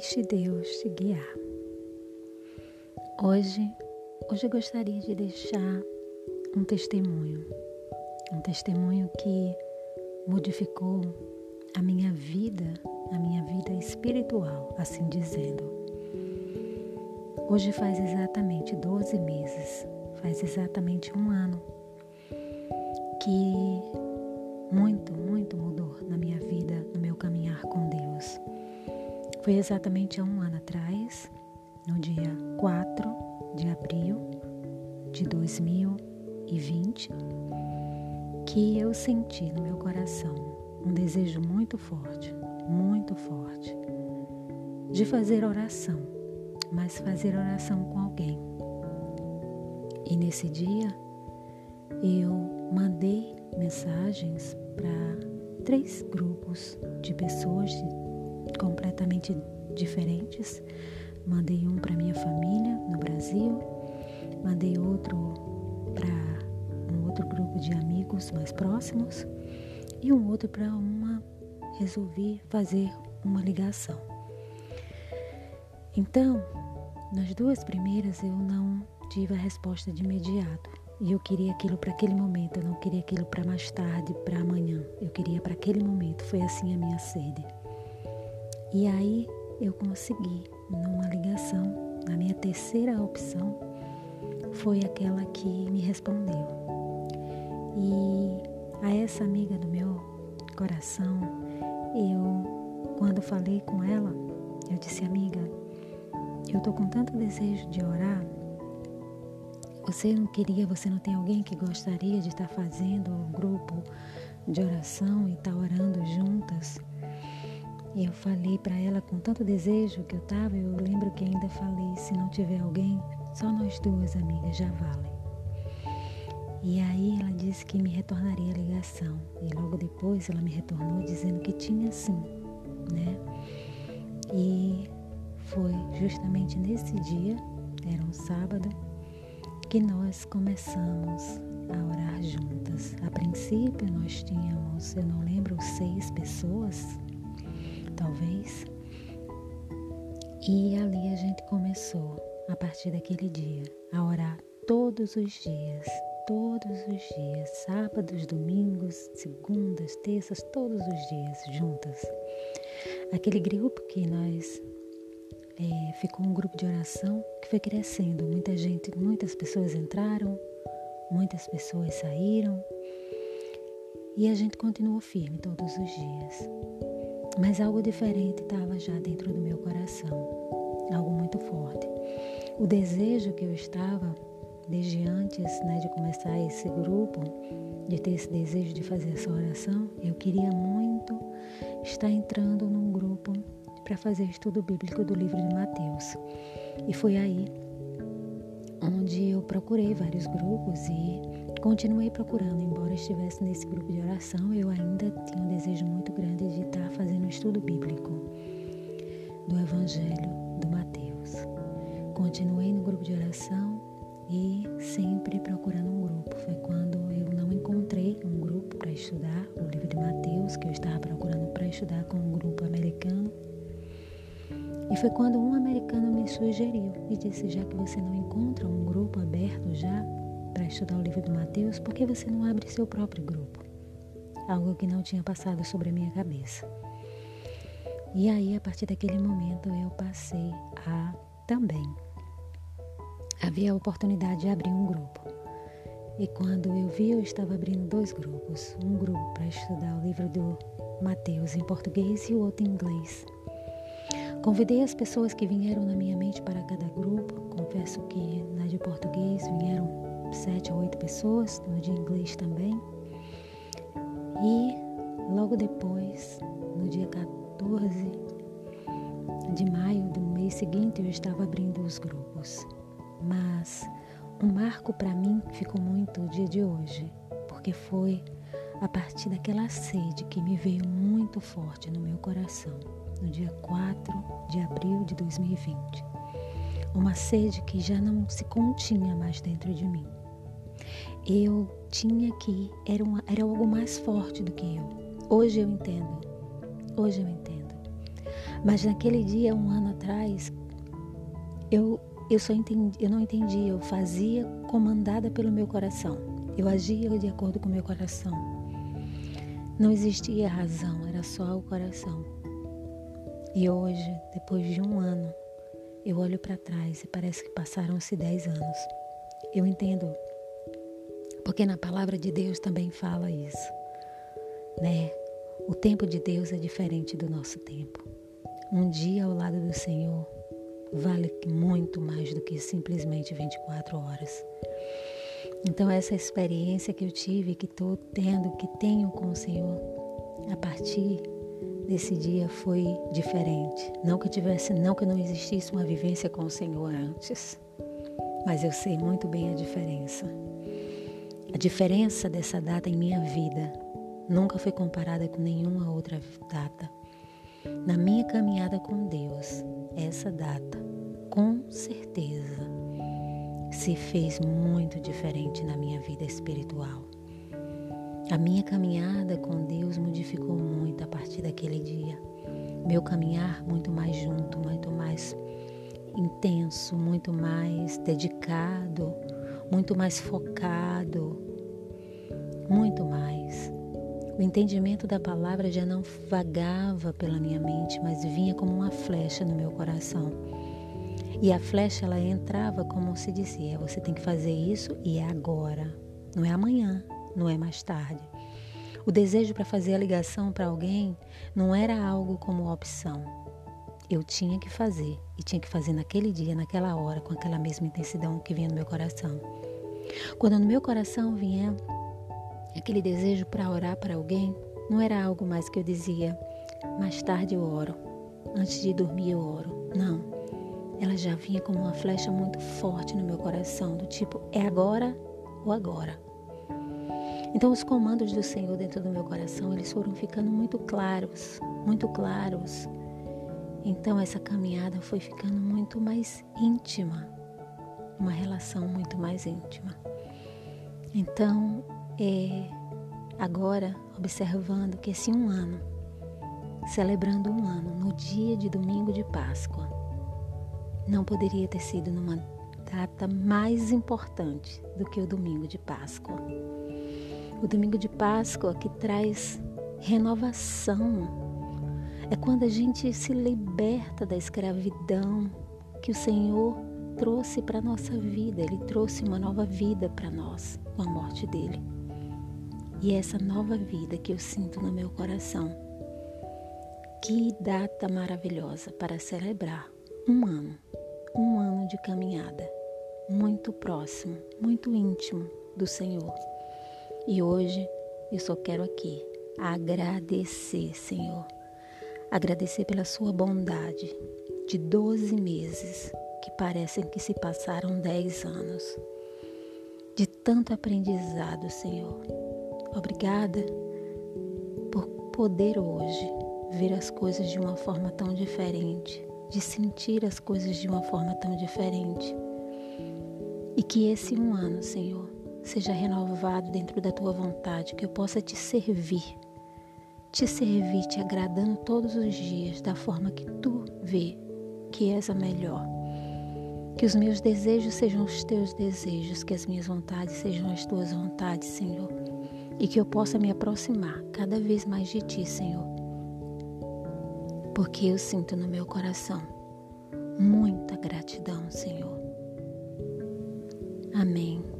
Deixe Deus te guiar. Hoje, hoje eu gostaria de deixar um testemunho, um testemunho que modificou a minha vida, a minha vida espiritual, assim dizendo. Hoje faz exatamente 12 meses, faz exatamente um ano que muito, muito mudou na minha vida, no meu caminhar. Foi exatamente há um ano atrás, no dia 4 de abril de 2020, que eu senti no meu coração um desejo muito forte, muito forte, de fazer oração, mas fazer oração com alguém. E nesse dia eu mandei mensagens para três grupos de pessoas completamente diferentes. Mandei um para minha família no Brasil, mandei outro para um outro grupo de amigos mais próximos e um outro para uma resolvi fazer uma ligação. Então, nas duas primeiras eu não tive a resposta de imediato. E eu queria aquilo para aquele momento, eu não queria aquilo para mais tarde, para amanhã. Eu queria para aquele momento. Foi assim a minha sede. E aí eu consegui, numa ligação, a minha terceira opção foi aquela que me respondeu. E a essa amiga do meu coração, eu, quando falei com ela, eu disse, amiga, eu tô com tanto desejo de orar. Você não queria, você não tem alguém que gostaria de estar fazendo um grupo de oração e estar orando juntas? E eu falei para ela com tanto desejo que eu estava, eu lembro que ainda falei, se não tiver alguém, só nós duas amigas já vale. E aí ela disse que me retornaria a ligação. E logo depois ela me retornou dizendo que tinha sim, né? E foi justamente nesse dia, era um sábado, que nós começamos a orar juntas. A princípio nós tínhamos, eu não lembro, seis pessoas talvez. E ali a gente começou, a partir daquele dia, a orar todos os dias, todos os dias, sábados, domingos, segundas, terças, todos os dias, juntas. Aquele grupo que nós é, ficou um grupo de oração que foi crescendo. Muita gente, muitas pessoas entraram, muitas pessoas saíram e a gente continuou firme todos os dias. Mas algo diferente estava já dentro do meu coração, algo muito forte. O desejo que eu estava, desde antes né, de começar esse grupo, de ter esse desejo de fazer essa oração, eu queria muito estar entrando num grupo para fazer estudo bíblico do livro de Mateus. E foi aí onde eu procurei vários grupos e continuei procurando, embora estivesse nesse grupo de oração, eu ainda tinha um desejo muito grande de estar fazendo um estudo bíblico do Evangelho do Mateus. Continuei no grupo de oração e sempre procurando um grupo. Foi quando eu não encontrei um grupo para estudar o livro de Mateus, que eu estava procurando para estudar com um grupo americano. E foi quando um americano me sugeriu e disse: já que você não encontra um grupo aberto já estudar o livro de Mateus, por que você não abre seu próprio grupo? Algo que não tinha passado sobre a minha cabeça. E aí, a partir daquele momento, eu passei a também. Havia a oportunidade de abrir um grupo. E quando eu vi, eu estava abrindo dois grupos. Um grupo para estudar o livro do Mateus em português e o outro em inglês. Convidei as pessoas que vieram na minha mente para cada grupo. Confesso que na de português vieram sete ou oito pessoas, no de inglês também. E logo depois, no dia 14 de maio do mês seguinte, eu estava abrindo os grupos. Mas um marco para mim ficou muito o dia de hoje, porque foi a partir daquela sede que me veio muito forte no meu coração, no dia 4 de abril de 2020. Uma sede que já não se continha mais dentro de mim eu tinha que era, era algo mais forte do que eu. Hoje eu entendo. Hoje eu entendo. Mas naquele dia, um ano atrás, eu, eu só entendi, eu não entedia, eu fazia comandada pelo meu coração. Eu agia de acordo com o meu coração. Não existia razão, era só o coração. E hoje, depois de um ano, eu olho para trás e parece que passaram-se dez anos. Eu entendo, porque na palavra de Deus também fala isso, né? O tempo de Deus é diferente do nosso tempo. Um dia ao lado do Senhor vale muito mais do que simplesmente 24 horas. Então essa experiência que eu tive, que estou tendo, que tenho com o Senhor, a partir desse dia foi diferente. Não que tivesse, não que não existisse uma vivência com o Senhor antes, mas eu sei muito bem a diferença. A diferença dessa data em minha vida nunca foi comparada com nenhuma outra data. Na minha caminhada com Deus, essa data, com certeza, se fez muito diferente na minha vida espiritual. A minha caminhada com Deus modificou muito a partir daquele dia. Meu caminhar muito mais junto, muito mais intenso, muito mais dedicado, muito mais focado, muito mais. O entendimento da palavra já não vagava pela minha mente, mas vinha como uma flecha no meu coração. E a flecha ela entrava como se dizia: você tem que fazer isso e é agora, não é amanhã, não é mais tarde. O desejo para fazer a ligação para alguém não era algo como opção. Eu tinha que fazer e tinha que fazer naquele dia, naquela hora, com aquela mesma intensidão que vinha no meu coração. Quando no meu coração vinha aquele desejo para orar para alguém, não era algo mais que eu dizia, mais tarde eu oro, antes de dormir eu oro. Não. Ela já vinha como uma flecha muito forte no meu coração, do tipo, é agora ou agora. Então os comandos do Senhor dentro do meu coração, eles foram ficando muito claros, muito claros. Então essa caminhada foi ficando muito mais íntima, uma relação muito mais íntima. Então, é, agora observando que esse um ano, celebrando um ano, no dia de domingo de Páscoa, não poderia ter sido numa data mais importante do que o domingo de Páscoa. O domingo de Páscoa que traz renovação. É quando a gente se liberta da escravidão que o Senhor trouxe para a nossa vida. Ele trouxe uma nova vida para nós com a morte dele. E é essa nova vida que eu sinto no meu coração. Que data maravilhosa para celebrar um ano, um ano de caminhada, muito próximo, muito íntimo do Senhor. E hoje eu só quero aqui agradecer, Senhor. Agradecer pela sua bondade de 12 meses que parecem que se passaram 10 anos. De tanto aprendizado, Senhor. Obrigada por poder hoje ver as coisas de uma forma tão diferente, de sentir as coisas de uma forma tão diferente. E que esse um ano, Senhor, seja renovado dentro da tua vontade, que eu possa te servir, te servir, te agradando todos os dias da forma que tu vê que és a melhor. Que os meus desejos sejam os teus desejos, que as minhas vontades sejam as tuas vontades, Senhor. E que eu possa me aproximar cada vez mais de ti, Senhor. Porque eu sinto no meu coração muita gratidão, Senhor. Amém.